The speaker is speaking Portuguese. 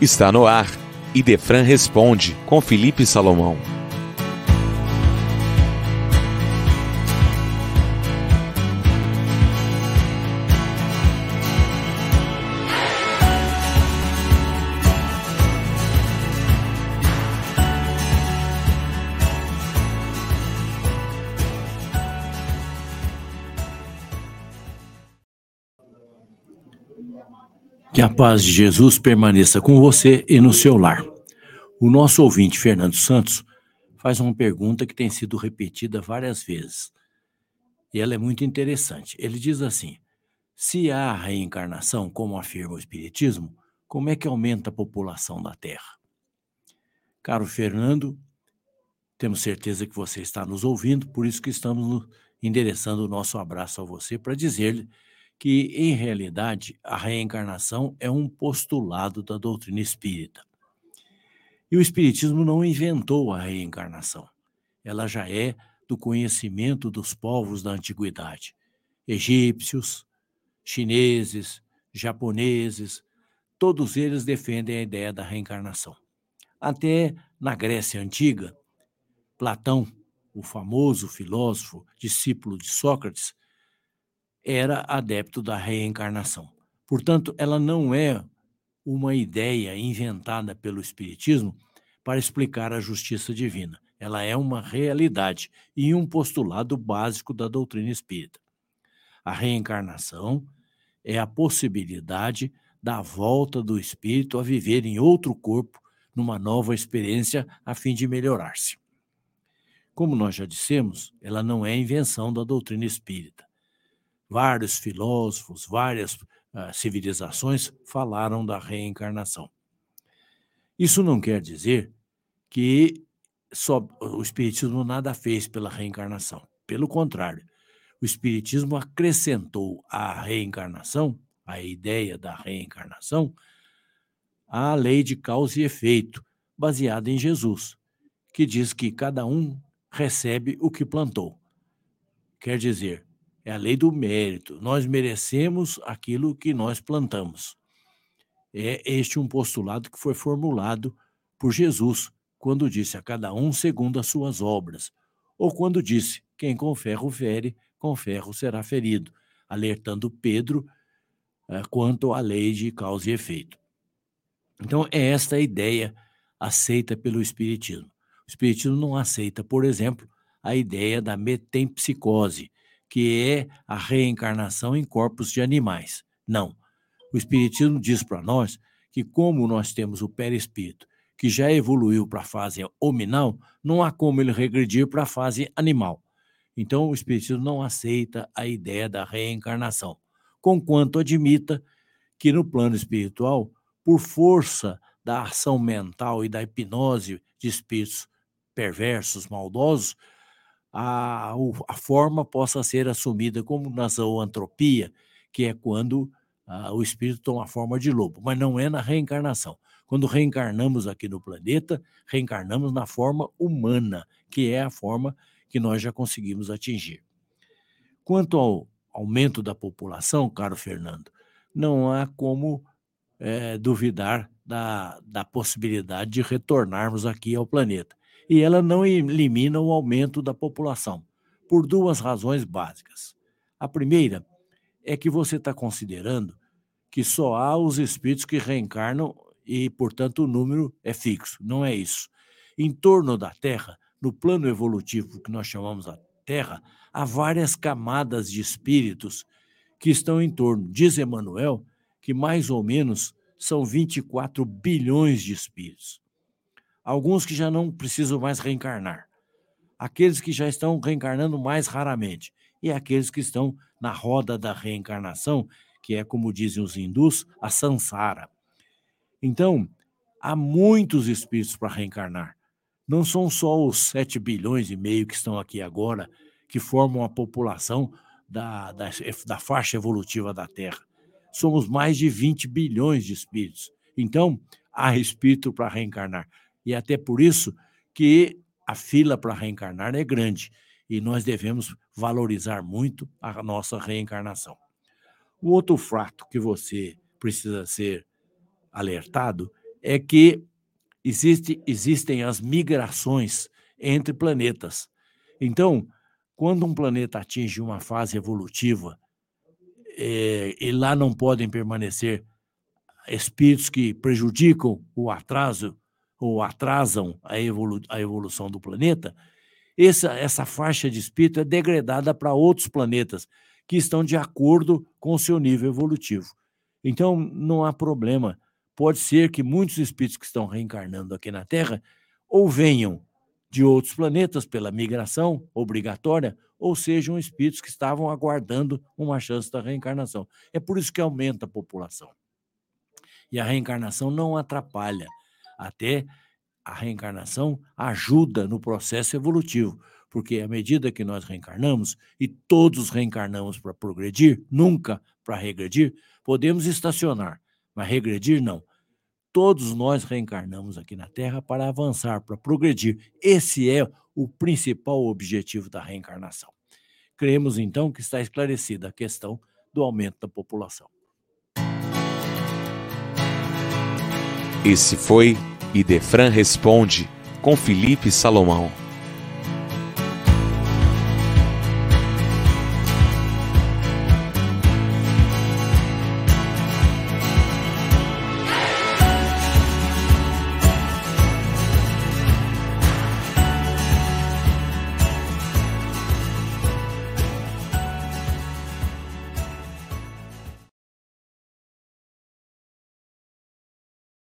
Está no ar. Idefran responde com Felipe Salomão. Que a paz de Jesus permaneça com você e no seu lar. O nosso ouvinte, Fernando Santos, faz uma pergunta que tem sido repetida várias vezes. E ela é muito interessante. Ele diz assim: se há reencarnação, como afirma o Espiritismo, como é que aumenta a população da Terra? Caro Fernando, temos certeza que você está nos ouvindo, por isso que estamos endereçando o nosso abraço a você para dizer-lhe que, em realidade, a reencarnação é um postulado da doutrina espírita. E o Espiritismo não inventou a reencarnação. Ela já é do conhecimento dos povos da antiguidade. Egípcios, chineses, japoneses, todos eles defendem a ideia da reencarnação. Até na Grécia Antiga, Platão, o famoso filósofo, discípulo de Sócrates, era adepto da reencarnação. Portanto, ela não é uma ideia inventada pelo Espiritismo para explicar a justiça divina. Ela é uma realidade e um postulado básico da doutrina espírita. A reencarnação é a possibilidade da volta do espírito a viver em outro corpo, numa nova experiência, a fim de melhorar-se. Como nós já dissemos, ela não é invenção da doutrina espírita vários filósofos, várias uh, civilizações falaram da reencarnação. Isso não quer dizer que só, o Espiritismo nada fez pela reencarnação. Pelo contrário, o Espiritismo acrescentou à reencarnação, a ideia da reencarnação, a lei de causa e efeito, baseada em Jesus, que diz que cada um recebe o que plantou. Quer dizer, é a lei do mérito. Nós merecemos aquilo que nós plantamos. É este um postulado que foi formulado por Jesus quando disse a cada um segundo as suas obras, ou quando disse: quem com ferro fere, com ferro será ferido, alertando Pedro eh, quanto à lei de causa e efeito. Então, é esta a ideia aceita pelo Espiritismo. O Espiritismo não aceita, por exemplo, a ideia da metempsicose, que é a reencarnação em corpos de animais. Não. O Espiritismo diz para nós que, como nós temos o perispírito, que já evoluiu para a fase hominal, não há como ele regredir para a fase animal. Então, o Espiritismo não aceita a ideia da reencarnação, conquanto admita que no plano espiritual, por força da ação mental e da hipnose de espíritos perversos, maldosos, a, a forma possa ser assumida como na zoantropia, que é quando o espírito toma a forma de lobo, mas não é na reencarnação. Quando reencarnamos aqui no planeta, reencarnamos na forma humana, que é a forma que nós já conseguimos atingir. Quanto ao aumento da população, caro Fernando, não há como é, duvidar da, da possibilidade de retornarmos aqui ao planeta e ela não elimina o aumento da população, por duas razões básicas. A primeira é que você está considerando que só há os espíritos que reencarnam e, portanto, o número é fixo. Não é isso. Em torno da Terra, no plano evolutivo que nós chamamos da Terra, há várias camadas de espíritos que estão em torno. Diz Emmanuel que mais ou menos são 24 bilhões de espíritos alguns que já não precisam mais reencarnar, aqueles que já estão reencarnando mais raramente, e aqueles que estão na roda da reencarnação, que é, como dizem os hindus, a sansara. Então, há muitos espíritos para reencarnar. Não são só os 7 bilhões e meio que estão aqui agora, que formam a população da, da, da faixa evolutiva da Terra. Somos mais de 20 bilhões de espíritos. Então, há espírito para reencarnar e até por isso que a fila para reencarnar é grande e nós devemos valorizar muito a nossa reencarnação. O outro fato que você precisa ser alertado é que existe, existem as migrações entre planetas. Então, quando um planeta atinge uma fase evolutiva, é, e lá não podem permanecer espíritos que prejudicam o atraso ou atrasam a, evolu a evolução do planeta, essa, essa faixa de espírito é degradada para outros planetas que estão de acordo com o seu nível evolutivo. Então, não há problema. Pode ser que muitos espíritos que estão reencarnando aqui na Terra ou venham de outros planetas pela migração obrigatória, ou sejam espíritos que estavam aguardando uma chance da reencarnação. É por isso que aumenta a população. E a reencarnação não atrapalha, até a reencarnação ajuda no processo evolutivo, porque à medida que nós reencarnamos, e todos reencarnamos para progredir, nunca para regredir, podemos estacionar, mas regredir não. Todos nós reencarnamos aqui na Terra para avançar, para progredir. Esse é o principal objetivo da reencarnação. Cremos, então, que está esclarecida a questão do aumento da população. Esse foi Idefran Responde, com Felipe Salomão.